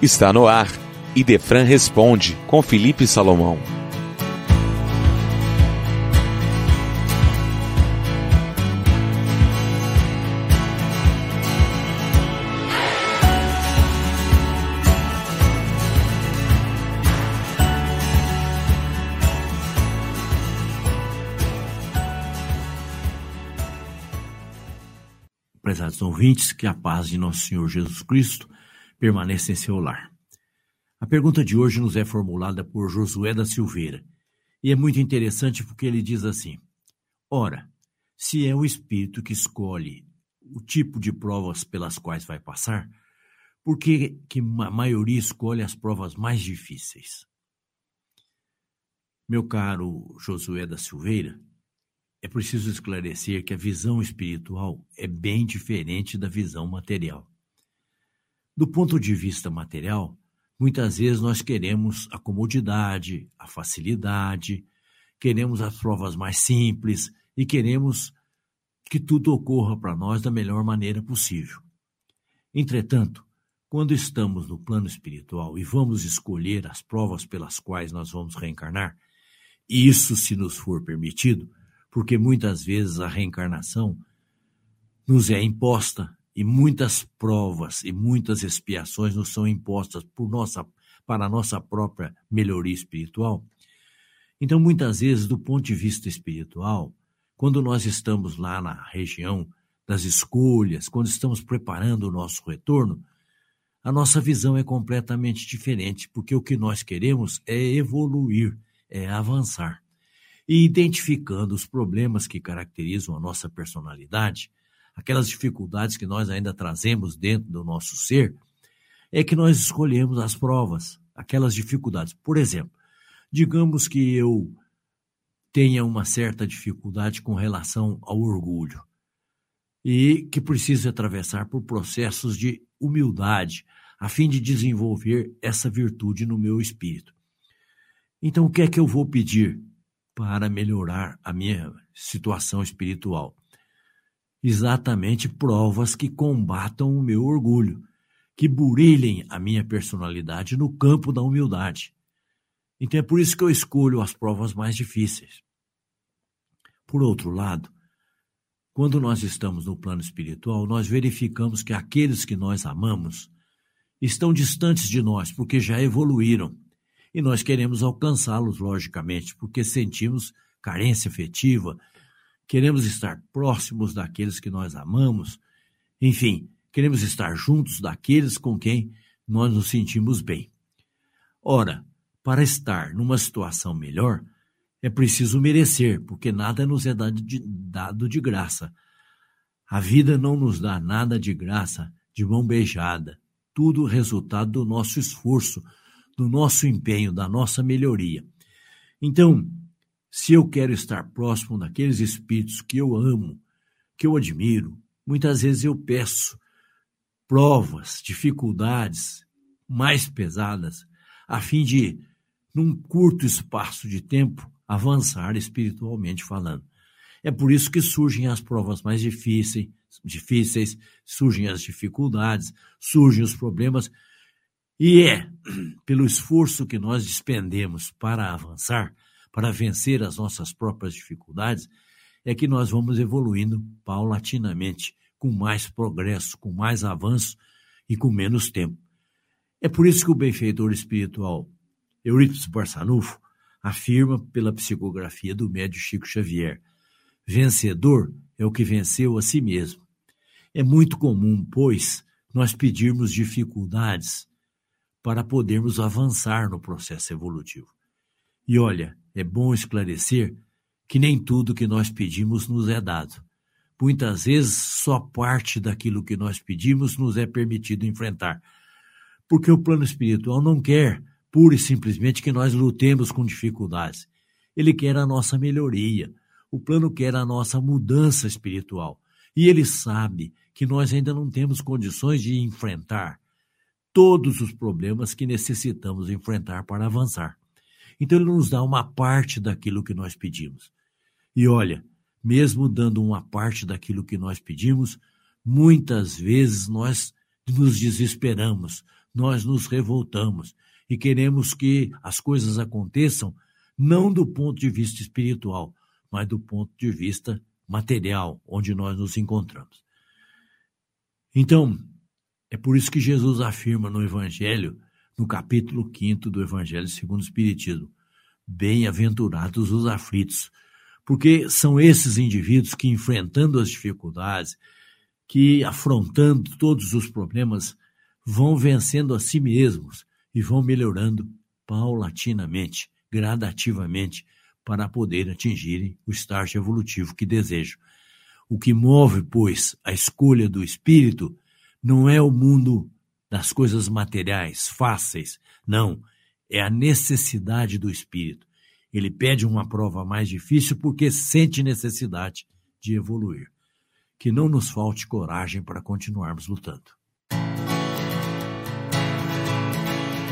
Está no ar. Idefran responde com Felipe Salomão. Prezados ouvintes, que a paz de nosso Senhor Jesus Cristo permaneça em seu lar. A pergunta de hoje nos é formulada por Josué da Silveira e é muito interessante porque ele diz assim: Ora, se é o Espírito que escolhe o tipo de provas pelas quais vai passar, por que, que a maioria escolhe as provas mais difíceis? Meu caro Josué da Silveira, é preciso esclarecer que a visão espiritual é bem diferente da visão material. Do ponto de vista material, muitas vezes nós queremos a comodidade, a facilidade, queremos as provas mais simples e queremos que tudo ocorra para nós da melhor maneira possível. Entretanto, quando estamos no plano espiritual e vamos escolher as provas pelas quais nós vamos reencarnar, isso se nos for permitido, porque muitas vezes a reencarnação nos é imposta e muitas provas e muitas expiações nos são impostas por nossa, para a nossa própria melhoria espiritual. Então, muitas vezes, do ponto de vista espiritual, quando nós estamos lá na região das escolhas, quando estamos preparando o nosso retorno, a nossa visão é completamente diferente, porque o que nós queremos é evoluir, é avançar. E identificando os problemas que caracterizam a nossa personalidade, aquelas dificuldades que nós ainda trazemos dentro do nosso ser, é que nós escolhemos as provas, aquelas dificuldades. Por exemplo, digamos que eu tenha uma certa dificuldade com relação ao orgulho e que precise atravessar por processos de humildade a fim de desenvolver essa virtude no meu espírito. Então, o que é que eu vou pedir para melhorar a minha situação espiritual? Exatamente provas que combatam o meu orgulho, que burilhem a minha personalidade no campo da humildade. Então é por isso que eu escolho as provas mais difíceis. Por outro lado, quando nós estamos no plano espiritual, nós verificamos que aqueles que nós amamos estão distantes de nós porque já evoluíram. E nós queremos alcançá-los, logicamente, porque sentimos carência afetiva, queremos estar próximos daqueles que nós amamos, enfim, queremos estar juntos daqueles com quem nós nos sentimos bem. Ora, para estar numa situação melhor, é preciso merecer, porque nada nos é dado de, graça. A vida não nos dá nada de graça de mão beijada, tudo resultado do nosso esforço, do nosso empenho, da nossa melhoria. Então, se eu quero estar próximo daqueles espíritos que eu amo, que eu admiro, muitas vezes eu peço provas, dificuldades mais pesadas, a fim de, num curto espaço de tempo, avançar espiritualmente falando. É por isso que surgem as provas mais difíceis, difíceis, surgem as dificuldades, surgem os problemas, e é pelo esforço que nós despendemos para avançar para vencer as nossas próprias dificuldades, é que nós vamos evoluindo paulatinamente, com mais progresso, com mais avanço e com menos tempo. É por isso que o benfeitor espiritual Eurípides Barçanufo afirma pela psicografia do médio Chico Xavier: vencedor é o que venceu a si mesmo. É muito comum, pois, nós pedirmos dificuldades para podermos avançar no processo evolutivo. E olha, é bom esclarecer que nem tudo que nós pedimos nos é dado. Muitas vezes, só parte daquilo que nós pedimos nos é permitido enfrentar. Porque o plano espiritual não quer, pura e simplesmente, que nós lutemos com dificuldades. Ele quer a nossa melhoria. O plano quer a nossa mudança espiritual. E ele sabe que nós ainda não temos condições de enfrentar todos os problemas que necessitamos enfrentar para avançar. Então, ele nos dá uma parte daquilo que nós pedimos. E olha, mesmo dando uma parte daquilo que nós pedimos, muitas vezes nós nos desesperamos, nós nos revoltamos e queremos que as coisas aconteçam não do ponto de vista espiritual, mas do ponto de vista material, onde nós nos encontramos. Então, é por isso que Jesus afirma no Evangelho, no capítulo 5 do Evangelho segundo o Espiritismo, bem-aventurados os aflitos, porque são esses indivíduos que, enfrentando as dificuldades, que afrontando todos os problemas, vão vencendo a si mesmos e vão melhorando paulatinamente, gradativamente, para poder atingirem o estágio evolutivo que desejam. O que move, pois, a escolha do espírito não é o mundo das coisas materiais, fáceis, não, é a necessidade do espírito. Ele pede uma prova mais difícil porque sente necessidade de evoluir. Que não nos falte coragem para continuarmos lutando.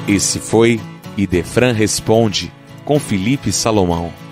Esse foi Idefran Responde com Felipe Salomão.